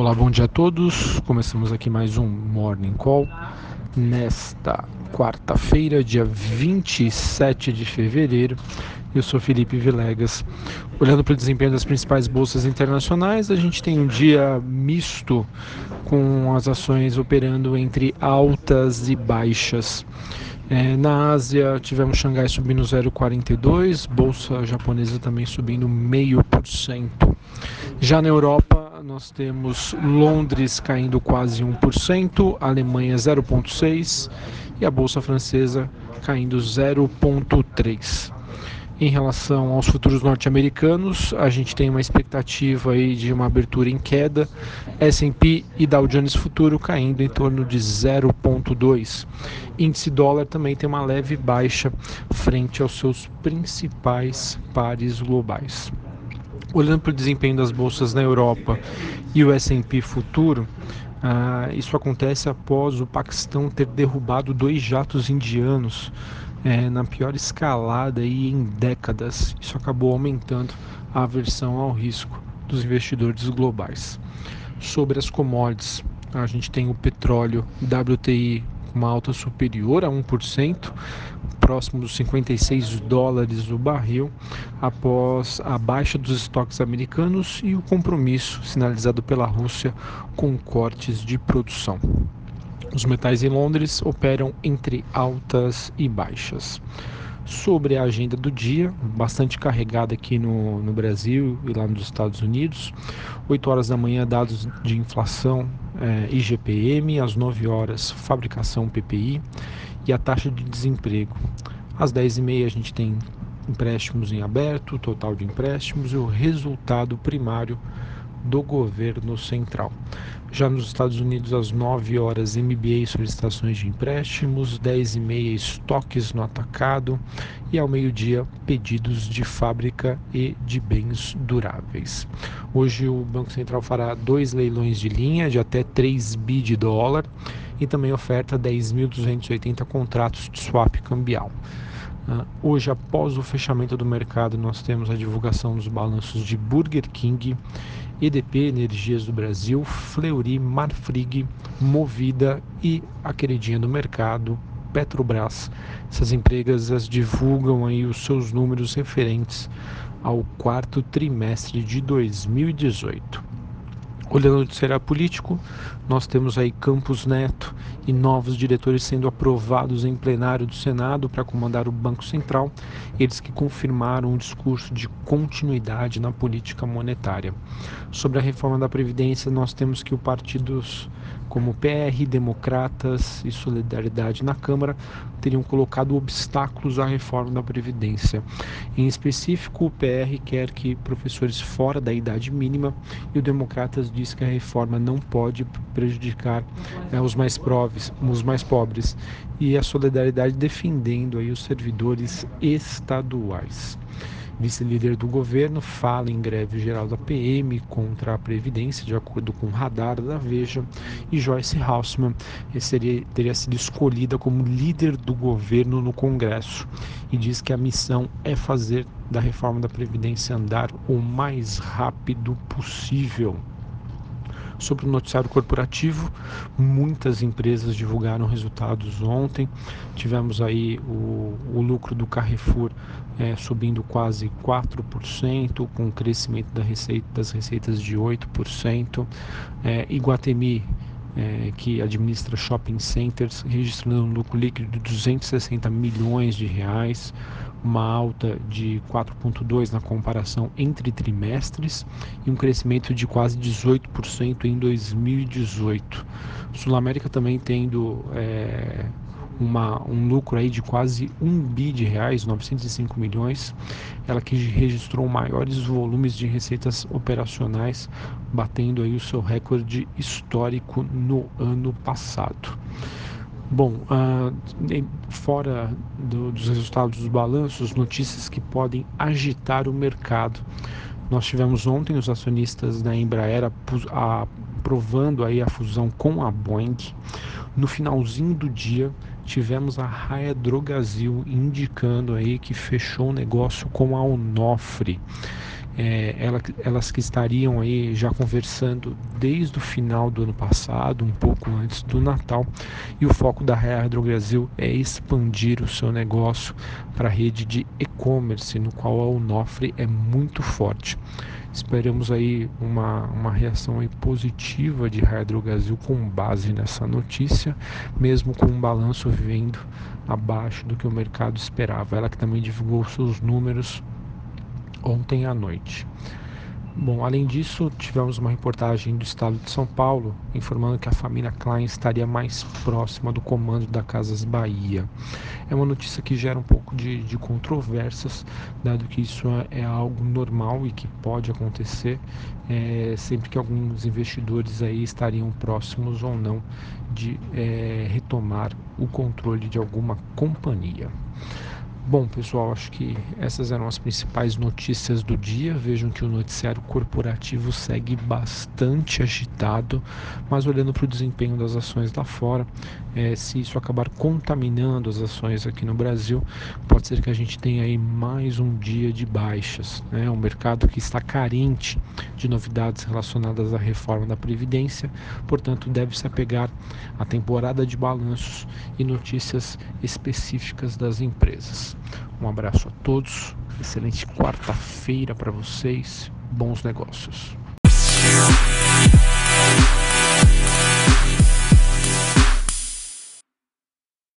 Olá, bom dia a todos. Começamos aqui mais um Morning Call nesta quarta-feira, dia 27 de fevereiro. Eu sou Felipe Vilegas. Olhando para o desempenho das principais bolsas internacionais, a gente tem um dia misto com as ações operando entre altas e baixas. É, na Ásia, tivemos Xangai subindo 0,42, bolsa japonesa também subindo 0,5%. Já na Europa, nós temos Londres caindo quase 1%, Alemanha 0,6% e a bolsa francesa caindo 0,3%. Em relação aos futuros norte-americanos, a gente tem uma expectativa aí de uma abertura em queda, S&P e Dow Jones Futuro caindo em torno de 0,2. Índice dólar também tem uma leve baixa frente aos seus principais pares globais. Olhando para o desempenho das bolsas na Europa e o S&P Futuro, ah, isso acontece após o Paquistão ter derrubado dois jatos indianos é, na pior escalada aí em décadas. Isso acabou aumentando a aversão ao risco dos investidores globais. Sobre as commodities, a gente tem o petróleo WTI com uma alta superior a 1%, próximo dos 56 dólares o barril, após a baixa dos estoques americanos e o compromisso sinalizado pela Rússia com cortes de produção. Os metais em Londres operam entre altas e baixas. Sobre a agenda do dia, bastante carregada aqui no, no Brasil e lá nos Estados Unidos. 8 horas da manhã, dados de inflação é, IGPM, às 9 horas, fabricação PPI e a taxa de desemprego. Às 10h30 a gente tem empréstimos em aberto, total de empréstimos e o resultado primário do governo central. Já nos Estados Unidos, às 9 horas, MBA solicitações de empréstimos, 10 e meia estoques no atacado e ao meio-dia pedidos de fábrica e de bens duráveis. Hoje o Banco Central fará dois leilões de linha de até 3 bi de dólar e também oferta 10.280 contratos de swap cambial. Uh, hoje, após o fechamento do mercado, nós temos a divulgação dos balanços de Burger King EDP Energias do Brasil, Fleury, Marfrig, Movida e a queridinha do mercado, Petrobras. Essas empresas divulgam aí os seus números referentes ao quarto trimestre de 2018. Olhando o noticiário político, nós temos aí Campos Neto e novos diretores sendo aprovados em plenário do Senado para comandar o Banco Central, eles que confirmaram um discurso de continuidade na política monetária. Sobre a reforma da Previdência, nós temos que o partidos como PR, Democratas e Solidariedade na Câmara teriam colocado obstáculos à reforma da Previdência. Em específico, o PR quer que professores fora da idade mínima e o Democratas diz que a reforma não pode prejudicar né, os, mais pobres, os mais pobres e a Solidariedade defendendo aí os servidores estaduais vice-líder do governo, fala em greve geral da PM contra a Previdência, de acordo com o radar da Veja, e Joyce Hausmann seria, teria sido escolhida como líder do governo no Congresso e diz que a missão é fazer da reforma da Previdência andar o mais rápido possível. Sobre o noticiário corporativo, muitas empresas divulgaram resultados ontem. Tivemos aí o, o lucro do Carrefour é, subindo quase 4%, com crescimento da receita, das receitas de 8%. É, Iguatemi é, que administra shopping centers, registrando um lucro líquido de 260 milhões de reais, uma alta de 4,2% na comparação entre trimestres e um crescimento de quase 18% em 2018. Sul América também tendo é, uma, um lucro aí de quase 1 bi de reais, 905 milhões, ela que registrou maiores volumes de receitas operacionais, batendo aí o seu recorde histórico no ano passado. Bom, uh, fora do, dos resultados dos balanços, notícias que podem agitar o mercado. Nós tivemos ontem os acionistas da Embraer aprovando aí a fusão com a Boeing. No finalzinho do dia, tivemos a Raia Drogazil indicando aí que fechou um negócio com a Onofre é, elas que estariam aí já conversando desde o final do ano passado, um pouco antes do Natal, e o foco da Raia Brasil é expandir o seu negócio para a rede de e-commerce, no qual a Onofre é muito forte. Esperamos aí uma, uma reação aí positiva de Hydro Brasil com base nessa notícia, mesmo com um balanço vendo abaixo do que o mercado esperava. Ela que também divulgou seus números ontem à noite. Bom, além disso, tivemos uma reportagem do estado de São Paulo informando que a família Klein estaria mais próxima do comando da Casas Bahia. É uma notícia que gera um pouco de, de controvérsias, dado que isso é, é algo normal e que pode acontecer é, sempre que alguns investidores aí estariam próximos ou não de é, retomar o controle de alguma companhia. Bom, pessoal, acho que essas eram as principais notícias do dia. Vejam que o noticiário corporativo segue bastante agitado, mas olhando para o desempenho das ações lá fora, é, se isso acabar contaminando as ações aqui no Brasil, pode ser que a gente tenha aí mais um dia de baixas. Né? Um mercado que está carente de novidades relacionadas à reforma da Previdência, portanto, deve se apegar à temporada de balanços e notícias específicas das empresas. Um abraço a todos, excelente quarta-feira para vocês, bons negócios.